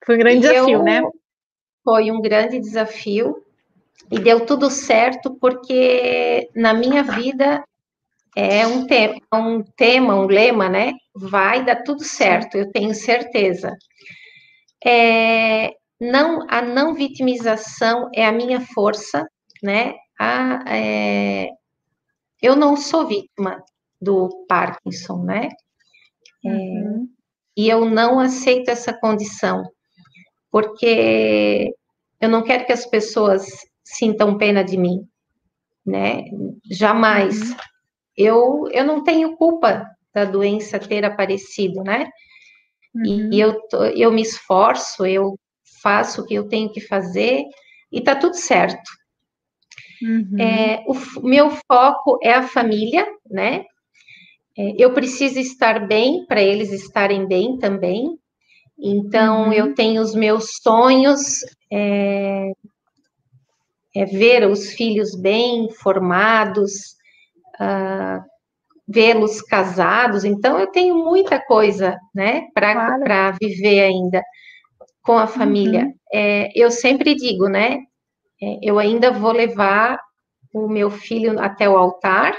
Foi um grande E desafio, eu- né? Foi um grande desafio e deu tudo certo porque na minha vida é um tema, um tema, um lema, né? Vai dar tudo certo, eu tenho certeza. É, não, a não vitimização é a minha força, né? A, é, eu não sou vítima do Parkinson, né? Uhum. e eu não aceito essa condição, porque eu não quero que as pessoas sintam pena de mim, né? Jamais. Uhum. Eu, eu não tenho culpa da doença ter aparecido, né? Uhum. E eu, eu me esforço, eu faço o que eu tenho que fazer e tá tudo certo. Uhum. É, o meu foco é a família, né? É, eu preciso estar bem para eles estarem bem também. Então, uhum. eu tenho os meus sonhos, é, é ver os filhos bem formados, uh, vê-los casados. Então, eu tenho muita coisa, né, para claro. viver ainda com a família. Uhum. É, eu sempre digo, né, é, eu ainda vou levar o meu filho até o altar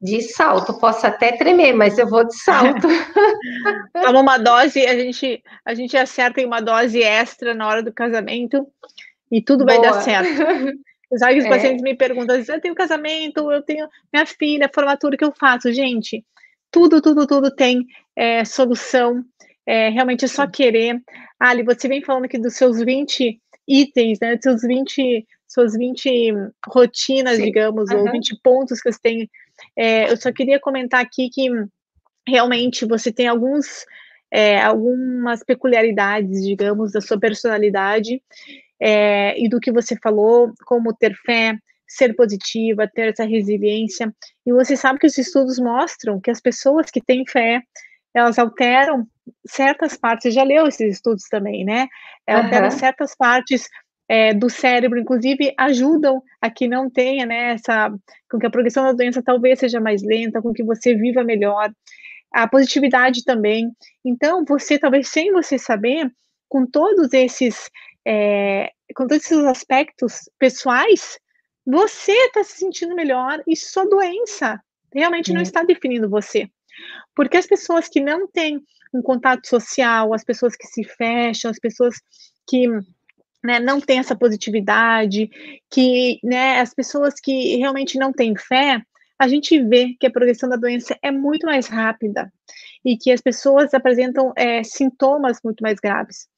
de salto. Posso até tremer, mas eu vou de salto. Toma uma dose, a gente, a gente acerta em uma dose extra na hora do casamento e tudo Boa. vai dar certo. Apesar que os é. pacientes me perguntam, eu tenho casamento, eu tenho minha filha, formatura, o que eu faço? Gente, tudo, tudo, tudo tem é, solução. É, realmente é só querer. Ali, você vem falando aqui dos seus 20 itens, né? Dos seus 20, suas 20 rotinas, Sim. digamos, uhum. ou 20 pontos que você tem. É, eu só queria comentar aqui que realmente você tem alguns, é, algumas peculiaridades, digamos, da sua personalidade é, e do que você falou, como ter fé, ser positiva, ter essa resiliência. E você sabe que os estudos mostram que as pessoas que têm fé, elas alteram certas partes, você já leu esses estudos também, né? Alteram uhum. certas partes é, do cérebro, inclusive, ajudam a que não tenha, né, essa, com que a progressão da doença talvez seja mais lenta, com que você viva melhor. A positividade também. Então, você, talvez sem você saber, com todos esses é, com todos esses aspectos pessoais, você está se sentindo melhor e sua doença realmente não está definindo você. Porque as pessoas que não têm um contato social, as pessoas que se fecham, as pessoas que né, não têm essa positividade, que né, as pessoas que realmente não têm fé, a gente vê que a progressão da doença é muito mais rápida e que as pessoas apresentam é, sintomas muito mais graves.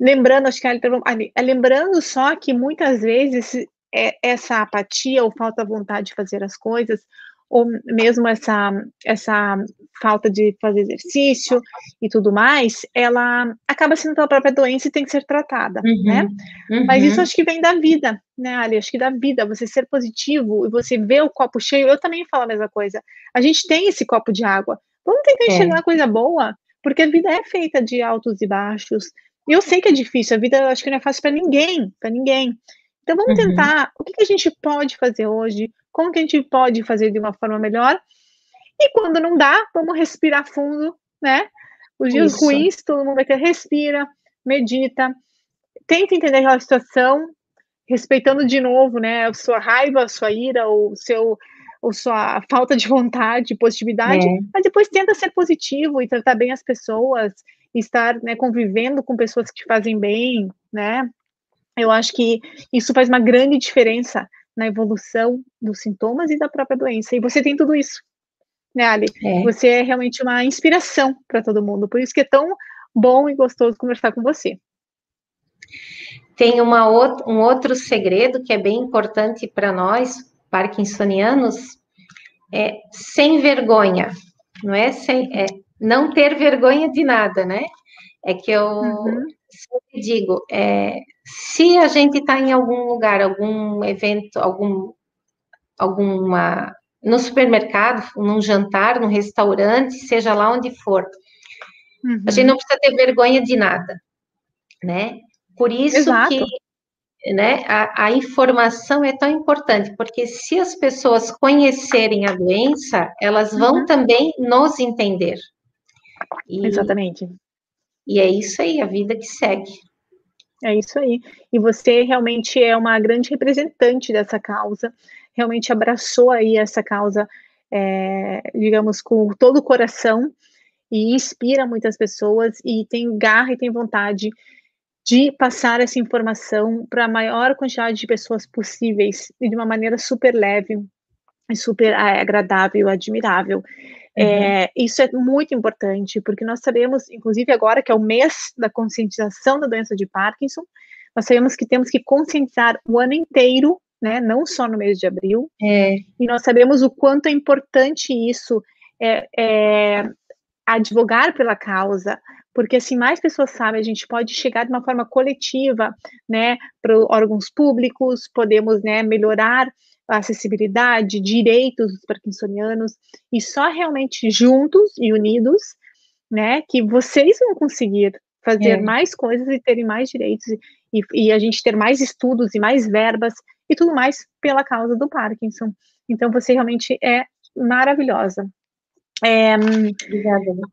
Lembrando, acho que é lembrando só que muitas vezes é, essa apatia ou falta de vontade de fazer as coisas, ou mesmo essa, essa falta de fazer exercício e tudo mais, ela acaba sendo pela própria doença e tem que ser tratada, uhum, né? Uhum. Mas isso acho que vem da vida, né, Ali? Acho que da vida, você ser positivo e você ver o copo cheio. Eu também falo a mesma coisa. A gente tem esse copo de água. Vamos tentar é. enxergar coisa boa, porque a vida é feita de altos e baixos, e eu sei que é difícil, a vida acho que não é fácil para ninguém, para ninguém. Então vamos uhum. tentar, o que, que, a gente pode fazer hoje? Como que a gente pode fazer de uma forma melhor? E quando não dá, vamos respirar fundo, né? Os dias Isso. ruins, todo mundo vai ter respira, medita, tenta entender aquela situação, respeitando de novo, né, a sua raiva, a sua ira, ou seu ou sua falta de vontade, positividade, é. mas depois tenta ser positivo e tratar bem as pessoas estar né, convivendo com pessoas que te fazem bem, né? Eu acho que isso faz uma grande diferença na evolução dos sintomas e da própria doença. E você tem tudo isso, né, Ali? É. Você é realmente uma inspiração para todo mundo. Por isso que é tão bom e gostoso conversar com você. Tem uma outra, um outro segredo que é bem importante para nós, parkinsonianos, é sem vergonha, não é? Sem, é não ter vergonha de nada, né? É que eu uhum. sempre digo, é, se a gente está em algum lugar, algum evento, algum, alguma, no supermercado, num jantar, num restaurante, seja lá onde for, uhum. a gente uhum. não precisa ter vergonha de nada, né? Por isso Exato. que né, a, a, informação é tão importante, porque se as pessoas conhecerem a doença, elas vão uhum. também nos entender. E, Exatamente. E é isso aí, a vida que segue. É isso aí. E você realmente é uma grande representante dessa causa, realmente abraçou aí essa causa, é, digamos, com todo o coração e inspira muitas pessoas e tem garra e tem vontade de passar essa informação para a maior quantidade de pessoas possíveis e de uma maneira super leve super é, agradável, admirável. Uhum. É, isso é muito importante, porque nós sabemos, inclusive agora que é o mês da conscientização da doença de Parkinson, nós sabemos que temos que conscientizar o ano inteiro, né, não só no mês de abril, é. e nós sabemos o quanto é importante isso, é, é advogar pela causa, porque assim mais pessoas sabem, a gente pode chegar de uma forma coletiva, né, para órgãos públicos, podemos, né, melhorar acessibilidade, direitos dos parkinsonianos, e só realmente juntos e unidos, né, que vocês vão conseguir fazer é. mais coisas e terem mais direitos, e, e a gente ter mais estudos e mais verbas, e tudo mais pela causa do Parkinson. Então, você realmente é maravilhosa. É,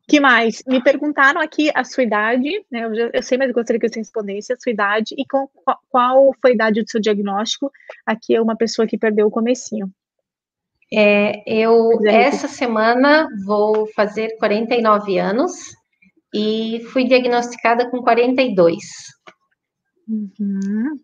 que mais? Me perguntaram aqui a sua idade, né? Eu, já, eu sei, mas gostaria que você respondesse a sua idade e com, qual, qual, foi a idade do seu diagnóstico. Aqui é uma pessoa que perdeu o comecinho. É, eu essa semana vou fazer 49 anos e fui diagnosticada com 42. Uhum.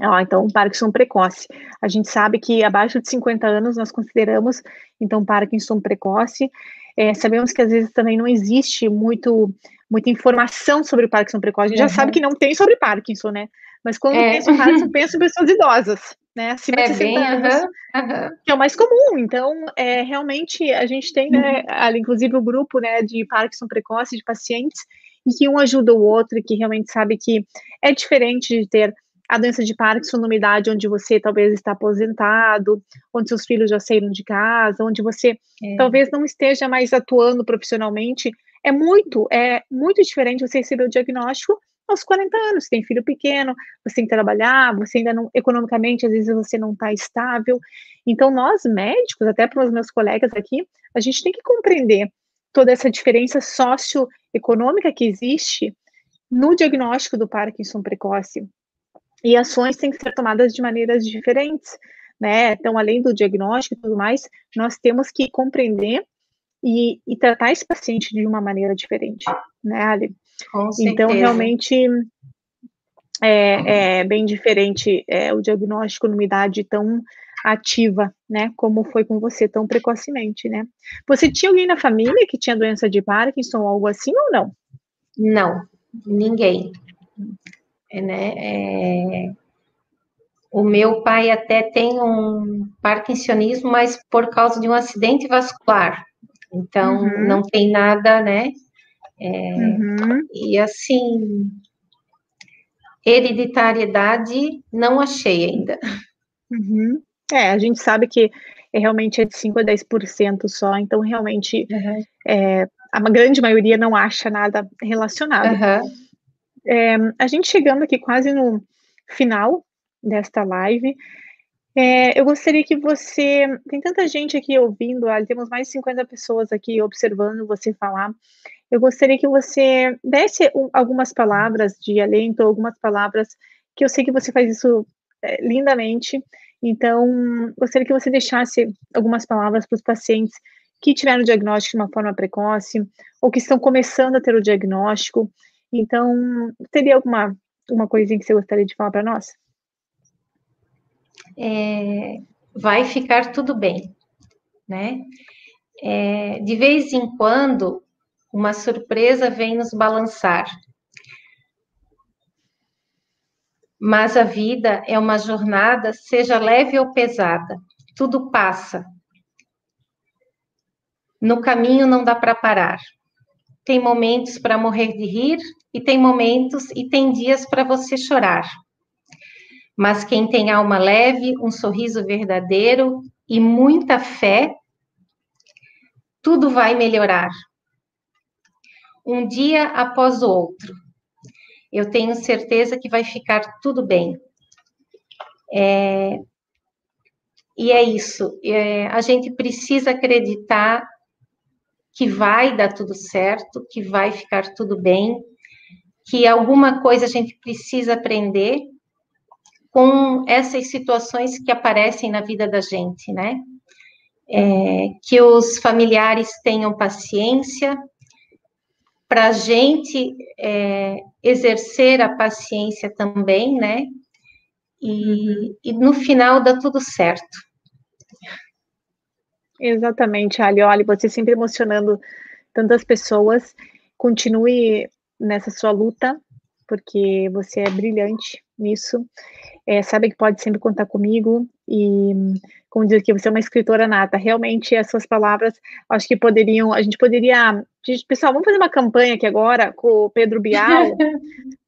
Ah, então, Parkinson precoce. A gente sabe que abaixo de 50 anos nós consideramos, então, Parkinson precoce. É, sabemos que às vezes também não existe muito, muita informação sobre o Parkinson precoce. A gente uhum. já sabe que não tem sobre Parkinson, né? Mas quando é. pensa em Parkinson, pensa em pessoas idosas, né? Acima é de 60 bem, anos, uhum, que é o mais comum. Então, é, realmente, a gente tem, né, ali, inclusive, o grupo né, de Parkinson precoce de pacientes, e que um ajuda o outro, e que realmente sabe que é diferente de ter a doença de Parkinson numa idade onde você talvez está aposentado, onde seus filhos já saíram de casa, onde você é. talvez não esteja mais atuando profissionalmente, é muito, é muito diferente você receber o diagnóstico aos 40 anos, você tem filho pequeno, você tem que trabalhar, você ainda não, economicamente, às vezes você não está estável. Então, nós médicos, até para os meus colegas aqui, a gente tem que compreender toda essa diferença socioeconômica que existe no diagnóstico do Parkinson precoce. E ações têm que ser tomadas de maneiras diferentes, né? Então, além do diagnóstico e tudo mais, nós temos que compreender e, e tratar esse paciente de uma maneira diferente, né, Ali? Com então, realmente é, é bem diferente é, o diagnóstico numa idade tão ativa, né, como foi com você tão precocemente, né? Você tinha alguém na família que tinha doença de Parkinson ou algo assim ou não? Não, ninguém. É, né? É, o meu pai até tem um parkinsonismo, mas por causa de um acidente vascular. Então, uhum. não tem nada, né? É, uhum. E assim, hereditariedade não achei ainda. Uhum. É, a gente sabe que é realmente é de 5 a 10% só, então realmente é, a grande maioria não acha nada relacionado. Uhum. É, a gente chegando aqui quase no final desta live, é, eu gostaria que você. Tem tanta gente aqui ouvindo, temos mais de 50 pessoas aqui observando você falar. Eu gostaria que você desse algumas palavras de alento, algumas palavras, que eu sei que você faz isso é, lindamente. Então, gostaria que você deixasse algumas palavras para os pacientes que tiveram o diagnóstico de uma forma precoce, ou que estão começando a ter o diagnóstico, então, teria alguma uma coisinha que você gostaria de falar para nós? É, vai ficar tudo bem, né? É, de vez em quando, uma surpresa vem nos balançar. Mas a vida é uma jornada, seja leve ou pesada, tudo passa. No caminho não dá para parar tem momentos para morrer de rir e tem momentos e tem dias para você chorar. Mas quem tem alma leve, um sorriso verdadeiro e muita fé, tudo vai melhorar. Um dia após o outro. Eu tenho certeza que vai ficar tudo bem. É, e é isso. É, a gente precisa acreditar que vai dar tudo certo, que vai ficar tudo bem, que alguma coisa a gente precisa aprender com essas situações que aparecem na vida da gente, né? É, que os familiares tenham paciência, para a gente é, exercer a paciência também, né? E, e no final dá tudo certo. Exatamente, Ali. Olha, você sempre emocionando tantas pessoas. Continue nessa sua luta, porque você é brilhante nisso. É, sabe que pode sempre contar comigo e, como diz aqui, você é uma escritora nata. Realmente, as suas palavras, acho que poderiam, a gente poderia pessoal, vamos fazer uma campanha aqui agora com o Pedro Bial,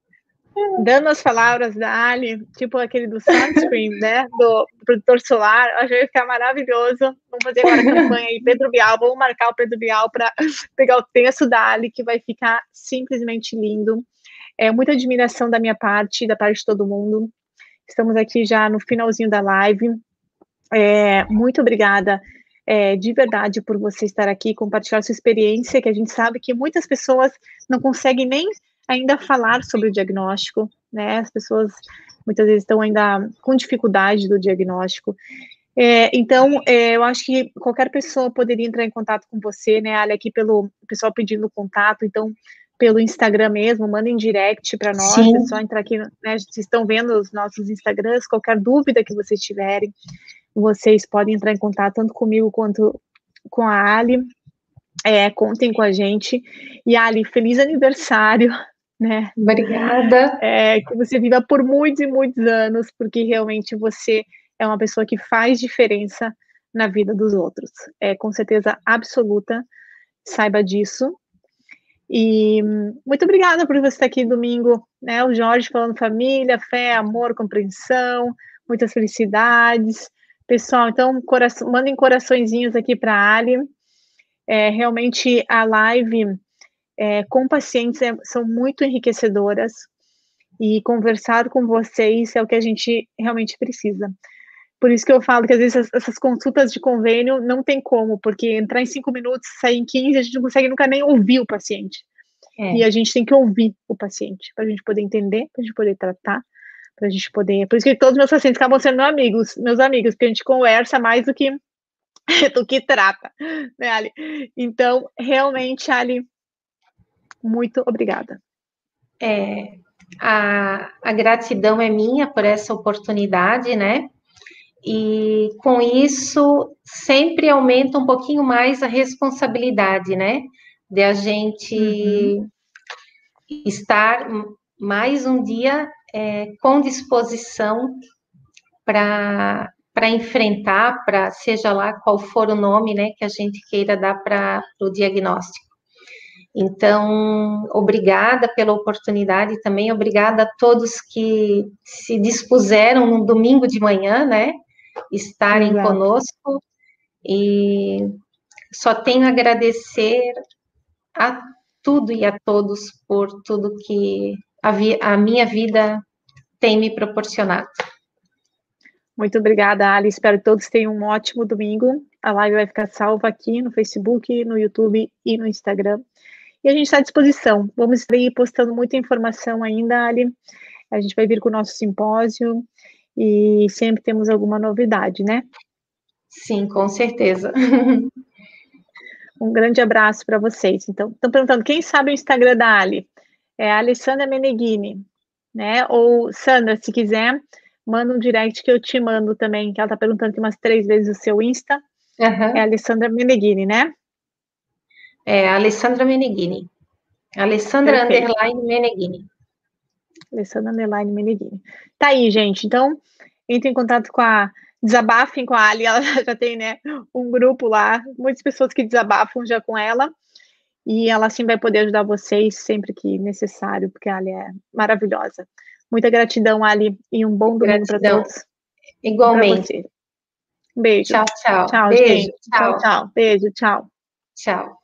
dando as palavras da Ali, tipo aquele do sunscreen, né, do produtor solar, acho que vai ficar maravilhoso. Vamos fazer agora a campanha aí, Pedro Bial, vamos marcar o Pedro Bial para pegar o texto da Ali, que vai ficar simplesmente lindo. É muita admiração da minha parte, da parte de todo mundo. Estamos aqui já no finalzinho da live. É, muito obrigada é, de verdade por você estar aqui, compartilhar sua experiência, que a gente sabe que muitas pessoas não conseguem nem ainda falar sobre o diagnóstico, né? As pessoas muitas vezes estão ainda com dificuldade do diagnóstico. É, então, é, eu acho que qualquer pessoa poderia entrar em contato com você, né, Ali, aqui pelo pessoal pedindo contato, então, pelo Instagram mesmo, mandem direct para nós, Sim. é só entrar aqui, né, vocês estão vendo os nossos Instagrams, qualquer dúvida que vocês tiverem, vocês podem entrar em contato tanto comigo quanto com a Ali, é, contem com a gente, e Ali, feliz aniversário, né? Obrigada. É, que você viva por muitos e muitos anos, porque realmente você é uma pessoa que faz diferença na vida dos outros. É com certeza absoluta, saiba disso. E muito obrigada por você estar aqui domingo, né? O Jorge falando família, fé, amor, compreensão, muitas felicidades. Pessoal, então coração, mandem coraçõezinhos aqui para a Ali. É, realmente a live é, com pacientes é, são muito enriquecedoras e conversar com vocês é o que a gente realmente precisa. Por isso que eu falo que às vezes essas consultas de convênio não tem como, porque entrar em cinco minutos, sair em 15, a gente não consegue nunca nem ouvir o paciente. É. E a gente tem que ouvir o paciente, para a gente poder entender, para a gente poder tratar, para a gente poder. Por isso que todos os meus pacientes acabam sendo amigos, meus amigos, porque a gente conversa mais do que do que trata, né, Ali? Então, realmente, Ali, muito obrigada. É, a, a gratidão é minha por essa oportunidade, né? E com isso sempre aumenta um pouquinho mais a responsabilidade, né? De a gente uhum. estar mais um dia é, com disposição para para enfrentar, para seja lá qual for o nome, né, que a gente queira dar para o diagnóstico. Então, obrigada pela oportunidade e também obrigada a todos que se dispuseram no domingo de manhã, né, estarem Exato. conosco. E só tenho a agradecer a tudo e a todos por tudo que a, a minha vida tem me proporcionado. Muito obrigada, Ali. Espero que todos tenham um ótimo domingo. A live vai ficar salva aqui no Facebook, no YouTube e no Instagram. E a gente está à disposição. Vamos ir postando muita informação ainda, Ali. A gente vai vir com o nosso simpósio e sempre temos alguma novidade, né? Sim, com certeza. Um grande abraço para vocês. Então, estão perguntando quem sabe o Instagram da Ali? É a Alessandra Meneghini, né? Ou Sandra, se quiser, manda um direct que eu te mando também, que ela está perguntando aqui umas três vezes o seu Insta. Uhum. É a Alessandra Meneghini, né? É, Alessandra Meneghini. Alessandra Perfeito. Underline Meneghini. Alessandra Underline Meneghini. Tá aí, gente. Então, entre em contato com a Desabafem com a Ali, ela já tem, né, um grupo lá, muitas pessoas que desabafam já com ela, e ela sim vai poder ajudar vocês sempre que necessário, porque a Ali é maravilhosa. Muita gratidão, Ali, e um bom domingo para todos. Igualmente. Beijo. Tchau, tchau. Tchau, Beijo, gente. Tchau. tchau, tchau. Beijo, tchau. Tchau.